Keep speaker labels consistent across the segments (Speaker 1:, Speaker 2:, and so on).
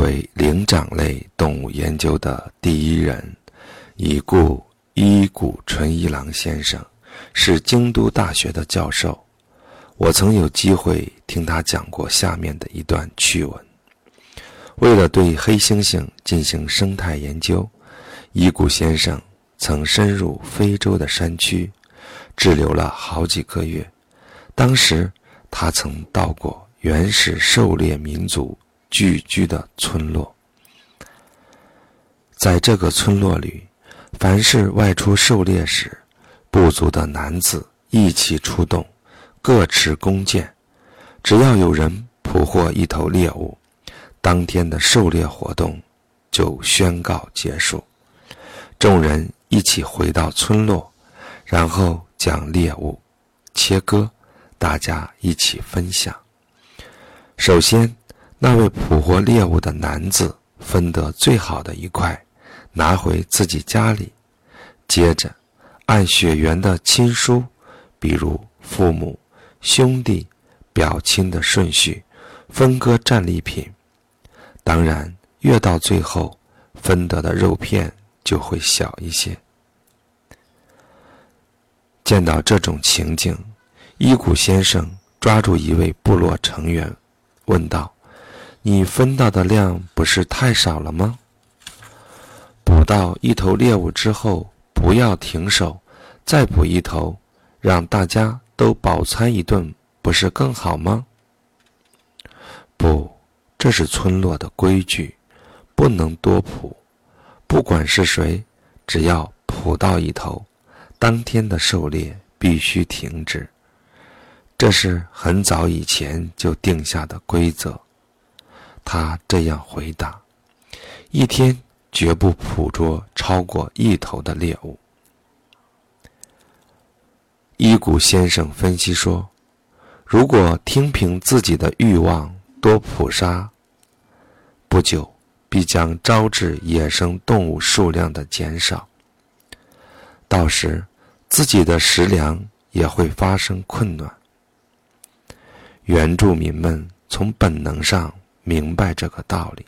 Speaker 1: 为灵长类动物研究的第一人，已故伊谷纯一郎先生是京都大学的教授。我曾有机会听他讲过下面的一段趣闻：为了对黑猩猩进行生态研究，伊谷先生曾深入非洲的山区，滞留了好几个月。当时，他曾到过原始狩猎民族聚居的村落，在这个村落里，凡是外出狩猎时，部族的男子一起出动。各持弓箭，只要有人捕获一头猎物，当天的狩猎活动就宣告结束。众人一起回到村落，然后将猎物切割，大家一起分享。首先，那位捕获猎物的男子分得最好的一块，拿回自己家里。接着，按血缘的亲疏，比如父母。兄弟、表亲的顺序，分割战利品。当然，越到最后，分得的肉片就会小一些。见到这种情景，伊谷先生抓住一位部落成员，问道：“你分到的量不是太少了吗？捕到一头猎物之后，不要停手，再捕一头，让大家。”都饱餐一顿，不是更好吗？不，这是村落的规矩，不能多捕。不管是谁，只要捕到一头，当天的狩猎必须停止。这是很早以前就定下的规则。他这样回答：一天绝不捕捉超过一头的猎物。伊谷先生分析说：“如果听凭自己的欲望多捕杀，不久必将招致野生动物数量的减少。到时，自己的食粮也会发生困难。”原住民们从本能上明白这个道理，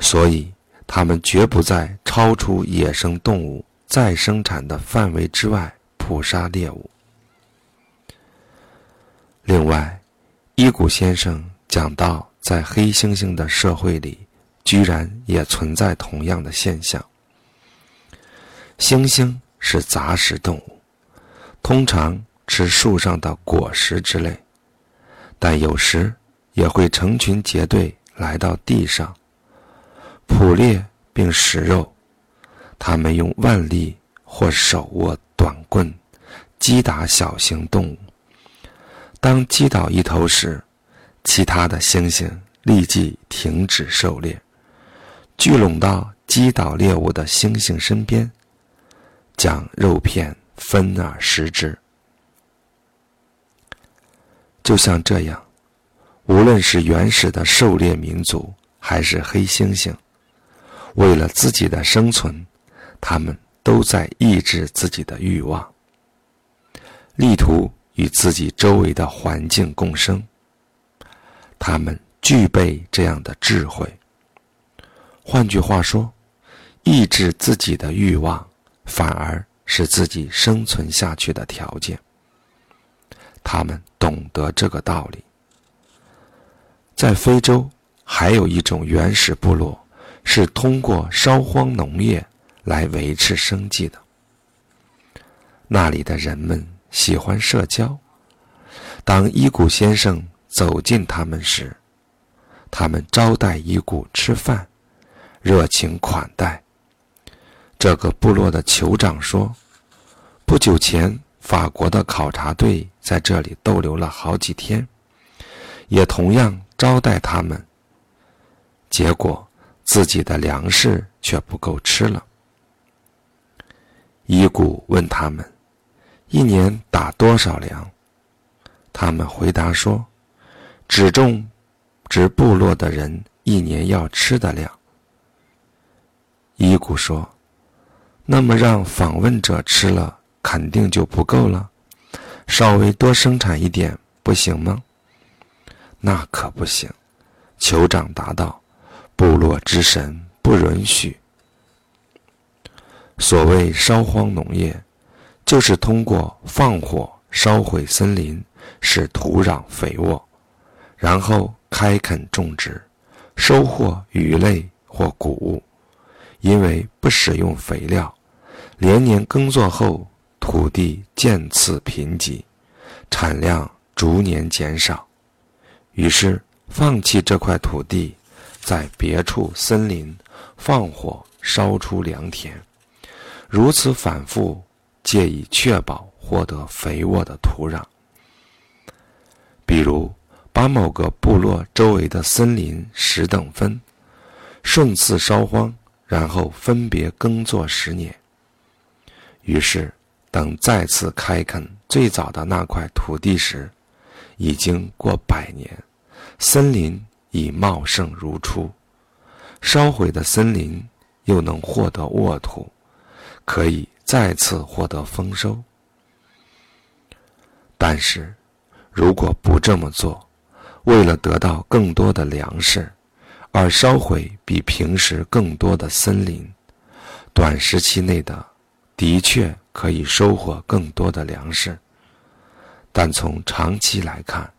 Speaker 1: 所以他们绝不在超出野生动物再生产的范围之外。捕杀猎物。另外，伊谷先生讲到，在黑猩猩的社会里，居然也存在同样的现象。猩猩是杂食动物，通常吃树上的果实之类，但有时也会成群结队来到地上，捕猎并食肉。他们用腕力或手握。短棍击打小型动物。当击倒一头时，其他的猩猩立即停止狩猎，聚拢到击倒猎物的猩猩身边，将肉片分而食之。就像这样，无论是原始的狩猎民族，还是黑猩猩，为了自己的生存，他们。都在抑制自己的欲望，力图与自己周围的环境共生。他们具备这样的智慧。换句话说，抑制自己的欲望，反而是自己生存下去的条件。他们懂得这个道理。在非洲，还有一种原始部落，是通过烧荒农业。来维持生计的。那里的人们喜欢社交。当伊谷先生走进他们时，他们招待伊谷吃饭，热情款待。这个部落的酋长说：“不久前，法国的考察队在这里逗留了好几天，也同样招待他们。结果，自己的粮食却不够吃了。”伊谷问他们：“一年打多少粮？”他们回答说：“只种植部落的人一年要吃的量。”伊谷说：“那么让访问者吃了，肯定就不够了。稍微多生产一点不行吗？”“那可不行。”酋长答道：“部落之神不允许。所谓烧荒农业，就是通过放火烧毁森林，使土壤肥沃，然后开垦种植，收获鱼类或谷物。因为不使用肥料，连年耕作后，土地渐次贫瘠，产量逐年减少。于是放弃这块土地，在别处森林放火烧出良田，如此反复，借以确保获得肥沃的土壤。比如，把某个部落周围的森林十等分，顺次烧荒，然后分别耕作十年。于是，等再次开垦最早的那块土地时，已经过百年。森林已茂盛如初，烧毁的森林又能获得沃土，可以再次获得丰收。但是，如果不这么做，为了得到更多的粮食，而烧毁比平时更多的森林，短时期内的的确可以收获更多的粮食，但从长期来看，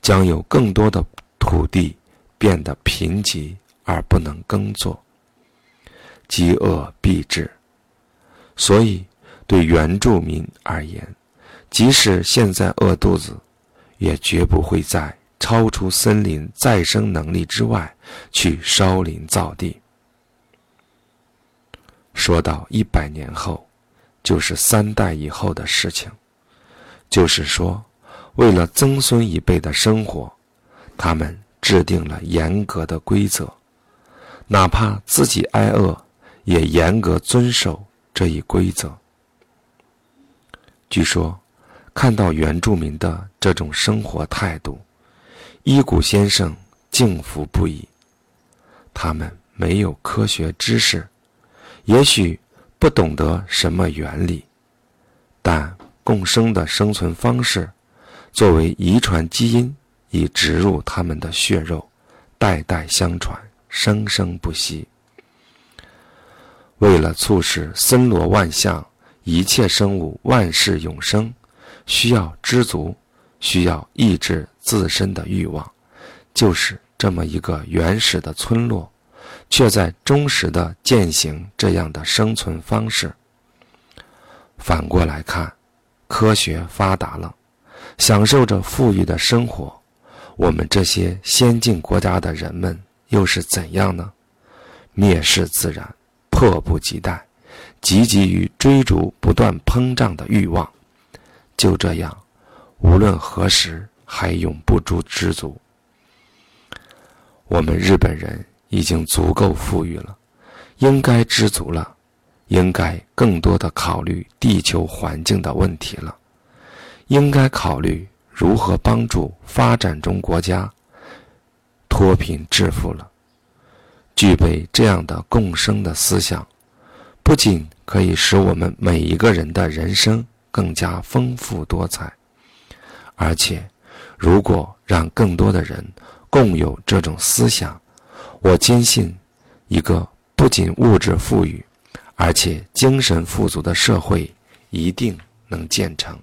Speaker 1: 将有更多的土地变得贫瘠而不能耕作，饥饿必至。所以，对原住民而言，即使现在饿肚子，也绝不会在超出森林再生能力之外去烧林造地。说到一百年后，就是三代以后的事情。就是说。为了曾孙一辈的生活，他们制定了严格的规则，哪怕自己挨饿，也严格遵守这一规则。据说，看到原住民的这种生活态度，伊谷先生敬服不已。他们没有科学知识，也许不懂得什么原理，但共生的生存方式。作为遗传基因，已植入他们的血肉，代代相传，生生不息。为了促使森罗万象、一切生物万事永生，需要知足，需要抑制自身的欲望，就是这么一个原始的村落，却在忠实的践行这样的生存方式。反过来看，科学发达了。享受着富裕的生活，我们这些先进国家的人们又是怎样呢？蔑视自然，迫不及待，积极于追逐不断膨胀的欲望，就这样，无论何时还永不足知足。我们日本人已经足够富裕了，应该知足了，应该更多的考虑地球环境的问题了。应该考虑如何帮助发展中国家脱贫致富了。具备这样的共生的思想，不仅可以使我们每一个人的人生更加丰富多彩，而且，如果让更多的人共有这种思想，我坚信，一个不仅物质富裕，而且精神富足的社会一定能建成。